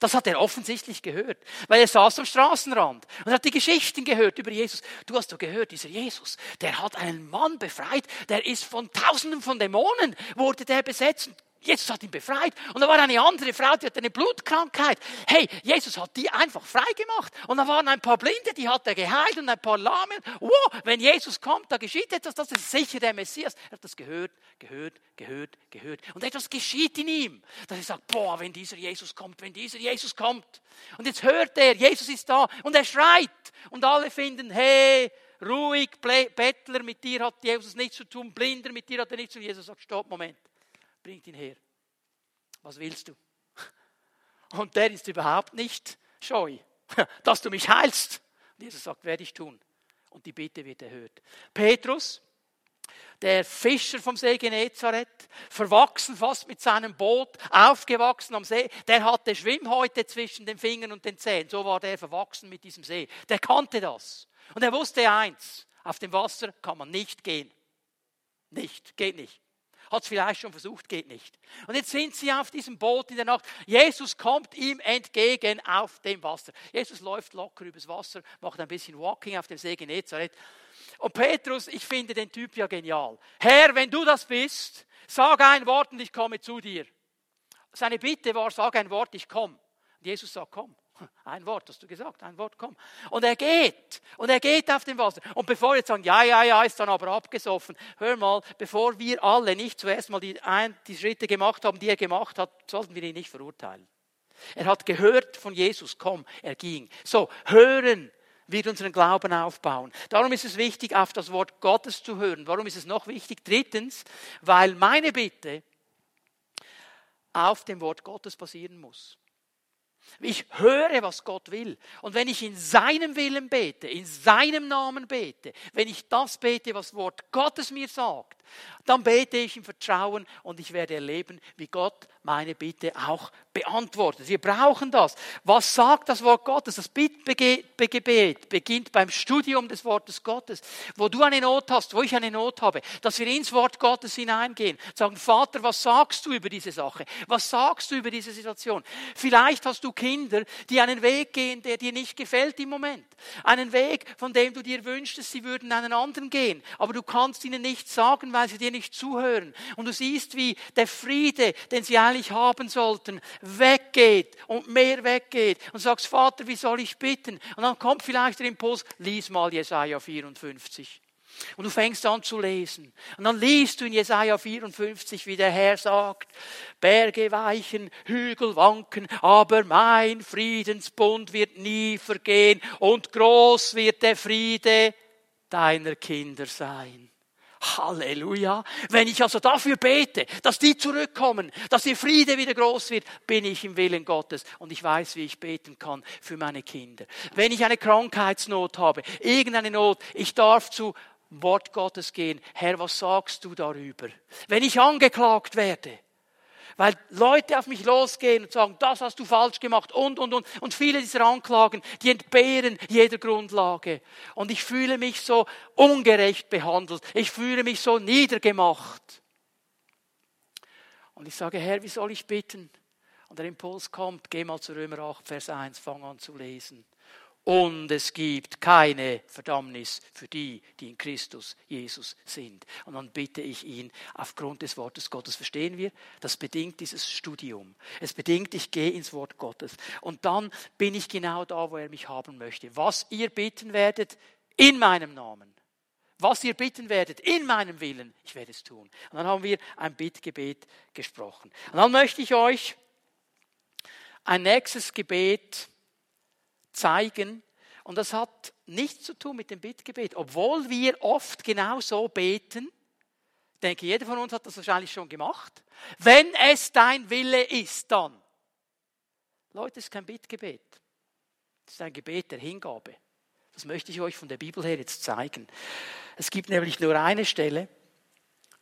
S1: Das hat er offensichtlich gehört, weil er saß am Straßenrand und hat die Geschichten gehört über Jesus. Du hast doch gehört, dieser Jesus, der hat einen Mann befreit, der ist von Tausenden von Dämonen, wurde der besetzt. Jesus hat ihn befreit. Und da war eine andere Frau, die hatte eine Blutkrankheit. Hey, Jesus hat die einfach frei gemacht. Und da waren ein paar Blinde, die hat er geheilt und ein paar Lahmen. Wow, wenn Jesus kommt, da geschieht etwas, das ist sicher der Messias. Er hat das gehört, gehört, gehört, gehört. Und etwas geschieht in ihm. Dass er sagt, boah, wenn dieser Jesus kommt, wenn dieser Jesus kommt. Und jetzt hört er, Jesus ist da und er schreit. Und alle finden, hey, ruhig, Bettler, mit dir hat Jesus nichts zu tun, Blinder, mit dir hat er nichts zu tun. Jesus sagt, stopp, Moment bringt ihn her. Was willst du? Und der ist überhaupt nicht scheu, dass du mich heilst. Und Jesus sagt, werde ich tun. Und die Bitte wird erhört. Petrus, der Fischer vom See Genezareth, verwachsen fast mit seinem Boot, aufgewachsen am See, der hatte Schwimmhäute zwischen den Fingern und den Zähnen. So war der verwachsen mit diesem See. Der kannte das. Und er wusste eins, auf dem Wasser kann man nicht gehen. Nicht, geht nicht. Hat es vielleicht schon versucht, geht nicht. Und jetzt sind sie auf diesem Boot in der Nacht. Jesus kommt ihm entgegen auf dem Wasser. Jesus läuft locker übers Wasser, macht ein bisschen Walking auf dem See Genezareth. Und Petrus, ich finde den Typ ja genial. Herr, wenn du das bist, sag ein Wort und ich komme zu dir. Seine Bitte war, sag ein Wort, ich komme. Und Jesus sagt, komm. Ein Wort hast du gesagt, ein Wort, komm. Und er geht. Und er geht auf dem Wasser. Und bevor jetzt sagen, ja, ja, ja, ist dann aber abgesoffen. Hör mal, bevor wir alle nicht zuerst mal die, ein, die Schritte gemacht haben, die er gemacht hat, sollten wir ihn nicht verurteilen. Er hat gehört von Jesus, komm, er ging. So, hören wird unseren Glauben aufbauen. Darum ist es wichtig, auf das Wort Gottes zu hören. Warum ist es noch wichtig? Drittens, weil meine Bitte auf dem Wort Gottes basieren muss. Ich höre, was Gott will. Und wenn ich in seinem Willen bete, in seinem Namen bete, wenn ich das bete, was Wort Gottes mir sagt, dann bete ich im Vertrauen und ich werde erleben, wie Gott meine Bitte auch beantwortet. Wir brauchen das. Was sagt das Wort Gottes? Das Bittgebet beginnt beim Studium des Wortes Gottes. Wo du eine Not hast, wo ich eine Not habe, dass wir ins Wort Gottes hineingehen, sagen, Vater, was sagst du über diese Sache? Was sagst du über diese Situation? Vielleicht hast du Kinder, die einen Weg gehen, der dir nicht gefällt im Moment. Einen Weg, von dem du dir wünschst, sie würden einen anderen gehen. Aber du kannst ihnen nichts sagen, weil sie dir nicht zuhören. Und du siehst, wie der Friede, den sie eigentlich haben sollten, weggeht und mehr weggeht. Und sagst, Vater, wie soll ich bitten? Und dann kommt vielleicht der Impuls, lies mal Jesaja 54. Und du fängst an zu lesen. Und dann liest du in Jesaja 54, wie der Herr sagt, Berge weichen, Hügel wanken, aber mein Friedensbund wird nie vergehen und groß wird der Friede deiner Kinder sein. Halleluja. Wenn ich also dafür bete, dass die zurückkommen, dass ihr Friede wieder groß wird, bin ich im Willen Gottes und ich weiß, wie ich beten kann für meine Kinder. Wenn ich eine Krankheitsnot habe, irgendeine Not, ich darf zu Wort Gottes gehen. Herr, was sagst du darüber? Wenn ich angeklagt werde, weil Leute auf mich losgehen und sagen, das hast du falsch gemacht und, und, und. Und viele dieser Anklagen, die entbehren jeder Grundlage. Und ich fühle mich so ungerecht behandelt. Ich fühle mich so niedergemacht. Und ich sage, Herr, wie soll ich bitten? Und der Impuls kommt, geh mal zu Römer 8, Vers 1, fang an zu lesen und es gibt keine Verdammnis für die, die in Christus Jesus sind. Und dann bitte ich ihn, aufgrund des Wortes Gottes verstehen wir, das bedingt dieses Studium. Es bedingt, ich gehe ins Wort Gottes. Und dann bin ich genau da, wo er mich haben möchte. Was ihr bitten werdet, in meinem Namen. Was ihr bitten werdet, in meinem Willen, ich werde es tun. Und dann haben wir ein Bittgebet gesprochen. Und dann möchte ich euch ein nächstes Gebet zeigen. Und das hat nichts zu tun mit dem Bittgebet. Obwohl wir oft genau so beten, denke, jeder von uns hat das wahrscheinlich schon gemacht. Wenn es dein Wille ist, dann. Leute, es ist kein Bittgebet. Es ist ein Gebet der Hingabe. Das möchte ich euch von der Bibel her jetzt zeigen. Es gibt nämlich nur eine Stelle,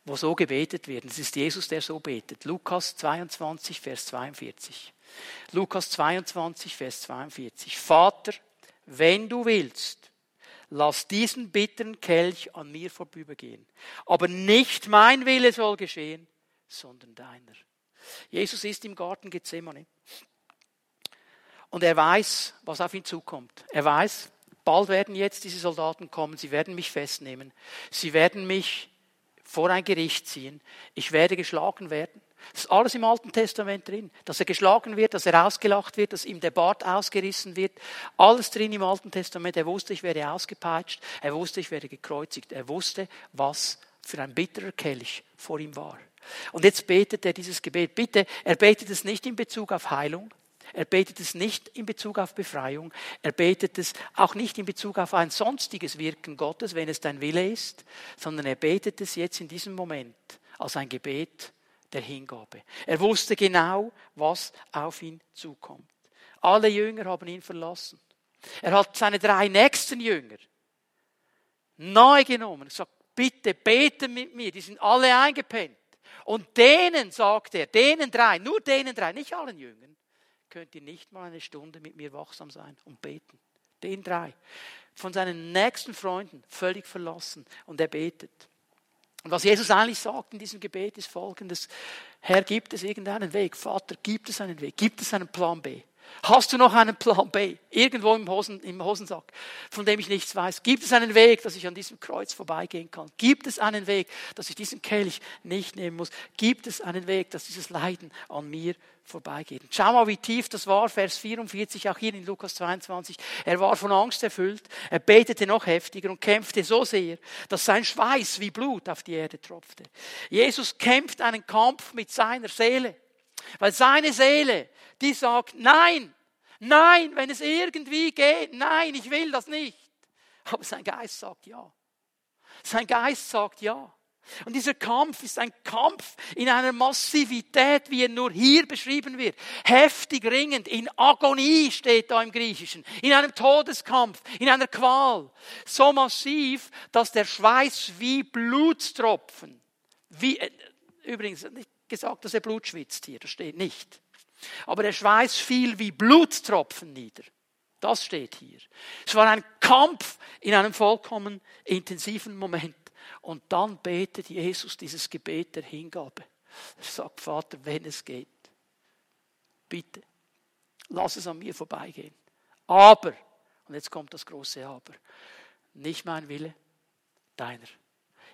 S1: wo so gebetet wird. Es ist Jesus, der so betet. Lukas 22, Vers 42. Lukas 22, Vers 42. Vater, wenn du willst, lass diesen bitteren Kelch an mir vorübergehen. Aber nicht mein Wille soll geschehen, sondern deiner. Jesus ist im Garten Gethsemane. Und er weiß, was auf ihn zukommt. Er weiß, bald werden jetzt diese Soldaten kommen, sie werden mich festnehmen, sie werden mich vor ein Gericht ziehen, ich werde geschlagen werden. Das ist alles im Alten Testament drin. Dass er geschlagen wird, dass er ausgelacht wird, dass ihm der Bart ausgerissen wird. Alles drin im Alten Testament. Er wusste, ich werde ausgepeitscht. Er wusste, ich werde gekreuzigt. Er wusste, was für ein bitterer Kelch vor ihm war. Und jetzt betet er dieses Gebet. Bitte, er betet es nicht in Bezug auf Heilung. Er betet es nicht in Bezug auf Befreiung. Er betet es auch nicht in Bezug auf ein sonstiges Wirken Gottes, wenn es dein Wille ist, sondern er betet es jetzt in diesem Moment als ein Gebet der Hingabe. Er wusste genau, was auf ihn zukommt. Alle Jünger haben ihn verlassen. Er hat seine drei nächsten Jünger nahe genommen und gesagt, bitte bete mit mir, die sind alle eingepennt. Und denen sagt er, denen drei, nur denen drei, nicht allen Jüngern, könnt ihr nicht mal eine Stunde mit mir wachsam sein und beten. Den drei. Von seinen nächsten Freunden völlig verlassen und er betet. Und was Jesus eigentlich sagt in diesem Gebet ist folgendes. Herr, gibt es irgendeinen Weg? Vater, gibt es einen Weg? Gibt es einen Plan B? Hast du noch einen Plan B? Irgendwo im, Hosen, im Hosensack, von dem ich nichts weiß. Gibt es einen Weg, dass ich an diesem Kreuz vorbeigehen kann? Gibt es einen Weg, dass ich diesen Kelch nicht nehmen muss? Gibt es einen Weg, dass dieses Leiden an mir vorbeigeht. Schau mal, wie tief das war, Vers 44, auch hier in Lukas 22. Er war von Angst erfüllt, er betete noch heftiger und kämpfte so sehr, dass sein Schweiß wie Blut auf die Erde tropfte. Jesus kämpft einen Kampf mit seiner Seele, weil seine Seele, die sagt, nein, Nein, wenn es irgendwie geht, nein, ich will das nicht. Aber sein Geist sagt ja. Sein Geist sagt ja. Und dieser Kampf ist ein Kampf in einer Massivität, wie er nur hier beschrieben wird. Heftig ringend, in Agonie steht da im Griechischen, in einem Todeskampf, in einer Qual. So massiv, dass der Schweiß wie Blutstropfen, wie, äh, übrigens nicht gesagt, dass er Blut schwitzt hier, das steht nicht. Aber der Schweiß fiel wie Blutstropfen nieder. Das steht hier. Es war ein Kampf in einem vollkommen intensiven Moment. Und dann betet Jesus dieses Gebet der Hingabe. Er sagt, Vater, wenn es geht, bitte, lass es an mir vorbeigehen. Aber, und jetzt kommt das große Aber, nicht mein Wille, deiner.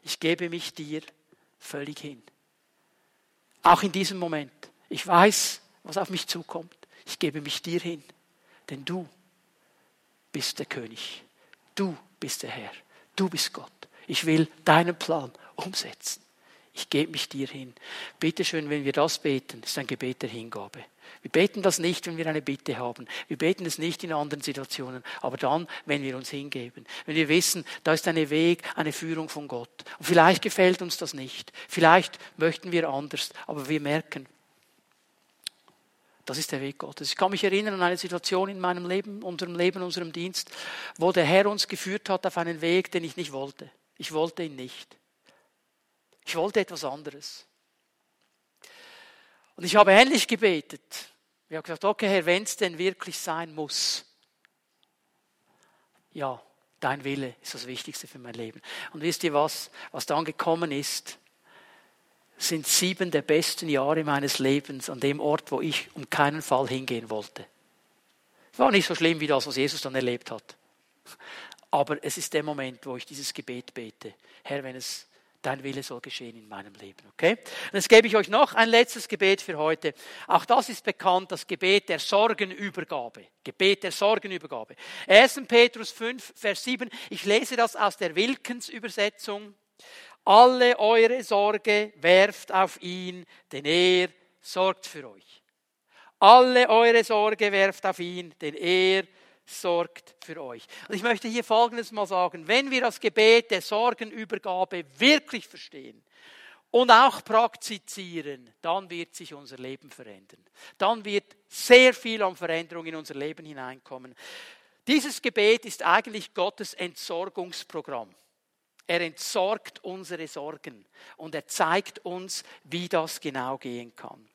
S1: Ich gebe mich dir völlig hin. Auch in diesem Moment. Ich weiß, was auf mich zukommt. Ich gebe mich dir hin, denn du bist der König. Du bist der Herr. Du bist Gott. Ich will deinen Plan umsetzen. Ich gebe mich dir hin. Bitte schön, wenn wir das beten, ist ein Gebet der Hingabe. Wir beten das nicht, wenn wir eine Bitte haben. Wir beten es nicht in anderen Situationen, aber dann, wenn wir uns hingeben. Wenn wir wissen, da ist eine Weg, eine Führung von Gott. Und vielleicht gefällt uns das nicht. Vielleicht möchten wir anders, aber wir merken, das ist der Weg Gottes. Ich kann mich erinnern an eine Situation in meinem Leben, unserem Leben, unserem Dienst, wo der Herr uns geführt hat auf einen Weg, den ich nicht wollte. Ich wollte ihn nicht. Ich wollte etwas anderes. Und ich habe ähnlich gebetet. Ich habe gesagt, okay, Herr, wenn es denn wirklich sein muss, ja, dein Wille ist das Wichtigste für mein Leben. Und wisst ihr was? Was dann gekommen ist, sind sieben der besten Jahre meines Lebens an dem Ort, wo ich um keinen Fall hingehen wollte. Es war nicht so schlimm wie das, was Jesus dann erlebt hat. Aber es ist der Moment, wo ich dieses Gebet bete. Herr, wenn es dein Wille soll geschehen in meinem Leben. Okay? Und jetzt gebe ich euch noch ein letztes Gebet für heute. Auch das ist bekannt, das Gebet der Sorgenübergabe. Gebet der Sorgenübergabe. 1. Petrus 5, Vers 7. Ich lese das aus der Wilkens Übersetzung. Alle eure Sorge werft auf ihn, denn er sorgt für euch. Alle eure Sorge werft auf ihn, denn er sorgt für euch. Und ich möchte hier Folgendes mal sagen. Wenn wir das Gebet der Sorgenübergabe wirklich verstehen und auch praktizieren, dann wird sich unser Leben verändern. Dann wird sehr viel an Veränderung in unser Leben hineinkommen. Dieses Gebet ist eigentlich Gottes Entsorgungsprogramm. Er entsorgt unsere Sorgen und er zeigt uns, wie das genau gehen kann.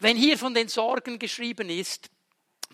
S1: Wenn hier von den Sorgen geschrieben ist,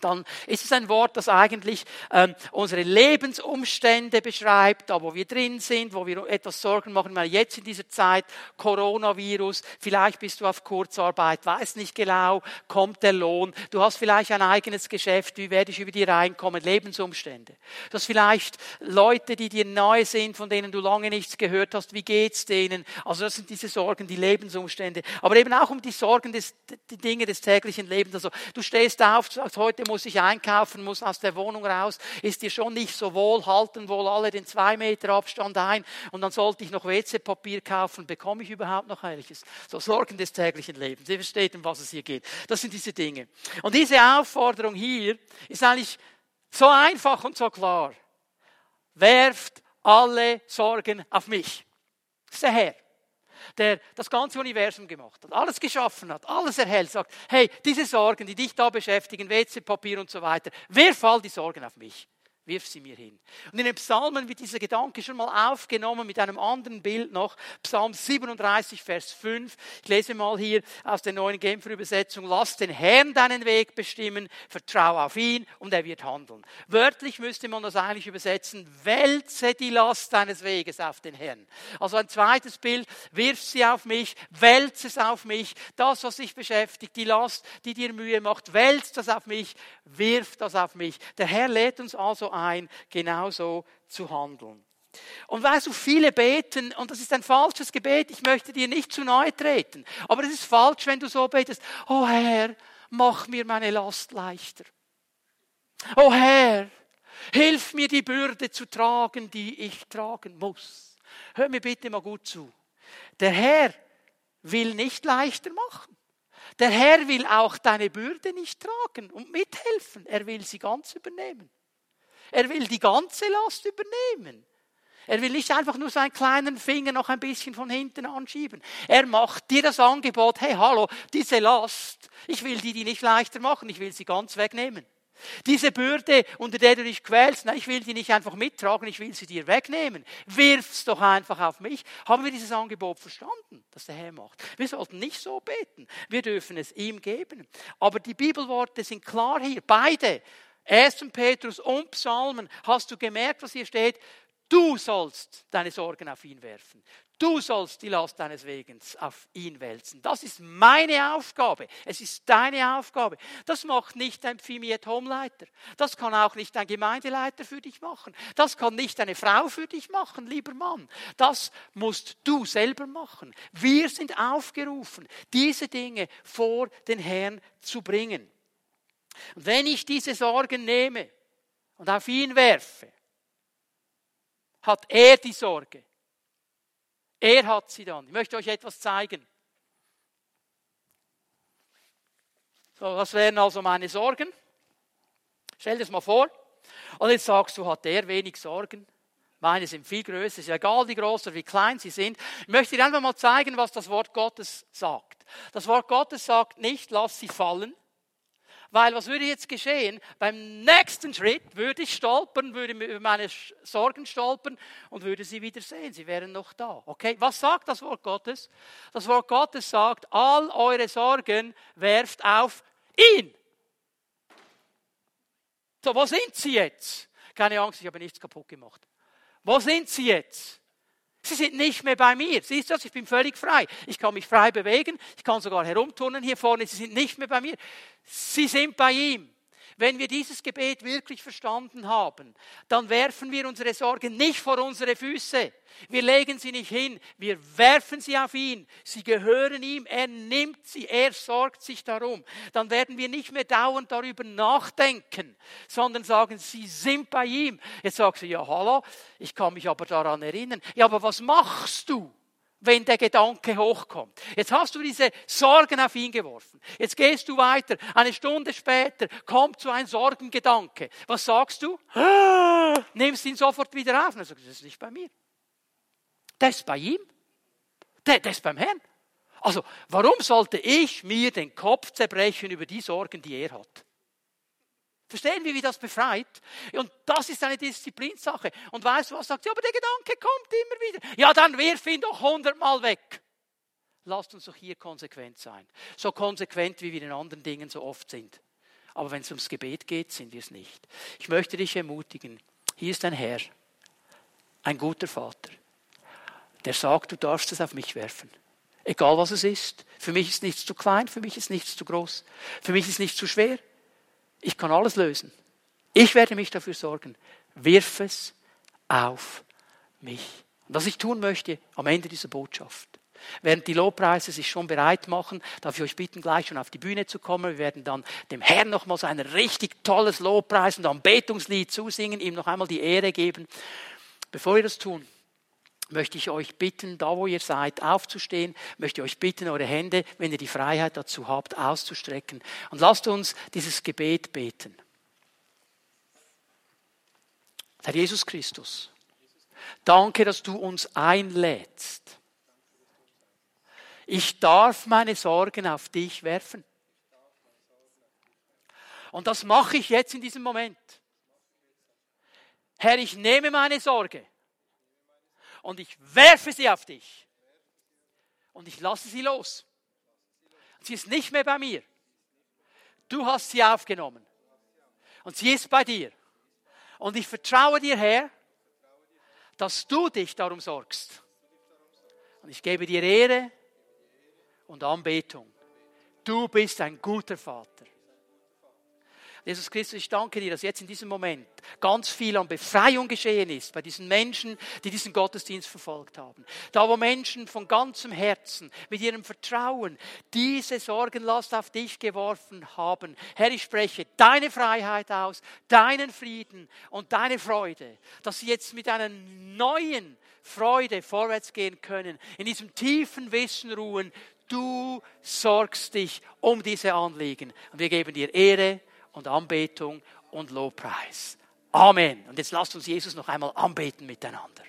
S1: dann ist es ein Wort, das eigentlich ähm, unsere Lebensumstände beschreibt, da wo wir drin sind, wo wir etwas Sorgen machen, weil jetzt in dieser Zeit Coronavirus, vielleicht bist du auf Kurzarbeit, weiß nicht genau, kommt der Lohn, du hast vielleicht ein eigenes Geschäft, wie werde ich über die reinkommen, Lebensumstände. Du hast vielleicht Leute, die dir neu sind, von denen du lange nichts gehört hast, wie geht's denen? Also das sind diese Sorgen, die Lebensumstände, aber eben auch um die Sorgen des, die Dinge des täglichen Lebens. Also du stehst auf, sagst, heute muss ich einkaufen, muss aus der Wohnung raus, ist dir schon nicht so wohl, halten wohl alle den zwei Meter Abstand ein und dann sollte ich noch WC-Papier kaufen, bekomme ich überhaupt noch welches? So Sorgen des täglichen Lebens. Ihr versteht, um was es hier geht. Das sind diese Dinge. Und diese Aufforderung hier ist eigentlich so einfach und so klar. Werft alle Sorgen auf mich. Das ist der Herr der das ganze Universum gemacht hat, alles geschaffen hat, alles erhält, sagt, hey, diese Sorgen, die dich da beschäftigen, WC-Papier und so weiter, wirf all die Sorgen auf mich wirf sie mir hin. Und in den Psalmen wird dieser Gedanke schon mal aufgenommen mit einem anderen Bild noch. Psalm 37, Vers 5. Ich lese mal hier aus der neuen Genfer Übersetzung. Lass den Herrn deinen Weg bestimmen, vertrau auf ihn und er wird handeln. Wörtlich müsste man das eigentlich übersetzen. Wälze die Last deines Weges auf den Herrn. Also ein zweites Bild. Wirf sie auf mich, wälze es auf mich. Das, was dich beschäftigt, die Last, die dir Mühe macht, wälz das auf mich, wirf das auf mich. Der Herr lädt uns also ein, genauso zu handeln. Und weißt du, viele beten, und das ist ein falsches Gebet, ich möchte dir nicht zu nahe treten, aber es ist falsch, wenn du so betest, oh Herr, mach mir meine Last leichter. Oh Herr, hilf mir die Bürde zu tragen, die ich tragen muss. Hör mir bitte mal gut zu. Der Herr will nicht leichter machen. Der Herr will auch deine Bürde nicht tragen und mithelfen. Er will sie ganz übernehmen. Er will die ganze Last übernehmen. Er will nicht einfach nur seinen kleinen Finger noch ein bisschen von hinten anschieben. Er macht dir das Angebot, hey, hallo, diese Last, ich will die, die nicht leichter machen, ich will sie ganz wegnehmen. Diese Bürde, unter der du dich quälst, nein, ich will die nicht einfach mittragen, ich will sie dir wegnehmen. Wirf's doch einfach auf mich. Haben wir dieses Angebot verstanden, das der Herr macht? Wir sollten nicht so beten. Wir dürfen es ihm geben. Aber die Bibelworte sind klar hier. Beide. 1. Petrus und Psalmen. Hast du gemerkt, was hier steht? Du sollst deine Sorgen auf ihn werfen. Du sollst die Last deines Wegens auf ihn wälzen. Das ist meine Aufgabe. Es ist deine Aufgabe. Das macht nicht ein Pfimiet Homeleiter. Das kann auch nicht ein Gemeindeleiter für dich machen. Das kann nicht eine Frau für dich machen, lieber Mann. Das musst du selber machen. Wir sind aufgerufen, diese Dinge vor den Herrn zu bringen. Und wenn ich diese Sorgen nehme und auf ihn werfe, hat er die Sorge. Er hat sie dann. Ich möchte euch etwas zeigen. So, das wären also meine Sorgen. Stell dir das mal vor. Und jetzt sagst du, hat er wenig Sorgen? Meine sind viel größer. Es ist ja egal, wie groß oder wie klein sie sind. Ich möchte dir einfach mal zeigen, was das Wort Gottes sagt. Das Wort Gottes sagt nicht, lass sie fallen, weil was würde jetzt geschehen? Beim nächsten Schritt würde ich stolpern, würde über meine Sorgen stolpern und würde sie wieder sehen. Sie wären noch da. Okay? Was sagt das Wort Gottes? Das Wort Gottes sagt, all eure Sorgen werft auf ihn. So, wo sind sie jetzt? Keine Angst, ich habe nichts kaputt gemacht. Wo sind sie jetzt? Sie sind nicht mehr bei mir. Siehst du das? Ich bin völlig frei. Ich kann mich frei bewegen. Ich kann sogar herumturnen hier vorne. Sie sind nicht mehr bei mir. Sie sind bei ihm. Wenn wir dieses Gebet wirklich verstanden haben, dann werfen wir unsere Sorgen nicht vor unsere Füße. Wir legen sie nicht hin, wir werfen sie auf ihn. Sie gehören ihm, er nimmt sie, er sorgt sich darum. Dann werden wir nicht mehr dauernd darüber nachdenken, sondern sagen, sie sind bei ihm. Jetzt sagst du, ja, hallo, ich kann mich aber daran erinnern. Ja, aber was machst du? Wenn der Gedanke hochkommt. Jetzt hast du diese Sorgen auf ihn geworfen. Jetzt gehst du weiter. Eine Stunde später kommt so ein Sorgengedanke. Was sagst du? [gasps] Nimmst ihn sofort wieder auf. Und er sagt, das ist nicht bei mir. Das ist bei ihm. Das ist beim Herrn. Also, warum sollte ich mir den Kopf zerbrechen über die Sorgen, die er hat? Verstehen wir, wie das befreit? Und das ist eine Disziplinsache. Und weißt du, was sagt sie? Aber der Gedanke kommt immer wieder. Ja, dann wirf ihn doch hundertmal weg. Lasst uns doch hier konsequent sein. So konsequent, wie wir in anderen Dingen so oft sind. Aber wenn es ums Gebet geht, sind wir es nicht. Ich möchte dich ermutigen. Hier ist ein Herr, ein guter Vater, der sagt, du darfst es auf mich werfen. Egal was es ist. Für mich ist nichts zu klein, für mich ist nichts zu groß. Für mich ist nichts zu schwer. Ich kann alles lösen. Ich werde mich dafür sorgen. Wirf es auf mich. Und was ich tun möchte am Ende dieser Botschaft. Während die Lobpreise sich schon bereit machen, darf ich euch bitten, gleich schon auf die Bühne zu kommen. Wir werden dann dem Herrn nochmals ein richtig tolles Lobpreis und Anbetungslied zusingen, ihm noch einmal die Ehre geben. Bevor wir das tun, möchte ich euch bitten, da wo ihr seid, aufzustehen, möchte ich euch bitten, eure Hände, wenn ihr die Freiheit dazu habt, auszustrecken. Und lasst uns dieses Gebet beten. Herr Jesus Christus, danke, dass du uns einlädst. Ich darf meine Sorgen auf dich werfen. Und das mache ich jetzt in diesem Moment. Herr, ich nehme meine Sorge und ich werfe sie auf dich. Und ich lasse sie los. Sie ist nicht mehr bei mir. Du hast sie aufgenommen. Und sie ist bei dir. Und ich vertraue dir, Herr, dass du dich darum sorgst. Und ich gebe dir Ehre und Anbetung. Du bist ein guter Vater. Jesus Christus, ich danke dir, dass jetzt in diesem Moment ganz viel an Befreiung geschehen ist bei diesen Menschen, die diesen Gottesdienst verfolgt haben. Da, wo Menschen von ganzem Herzen mit ihrem Vertrauen diese Sorgenlast auf dich geworfen haben. Herr, ich spreche deine Freiheit aus, deinen Frieden und deine Freude, dass sie jetzt mit einer neuen Freude vorwärts gehen können, in diesem tiefen Wissen ruhen, du sorgst dich um diese Anliegen. Und wir geben dir Ehre und Anbetung und Lobpreis. Amen. Und jetzt lasst uns Jesus noch einmal anbeten miteinander.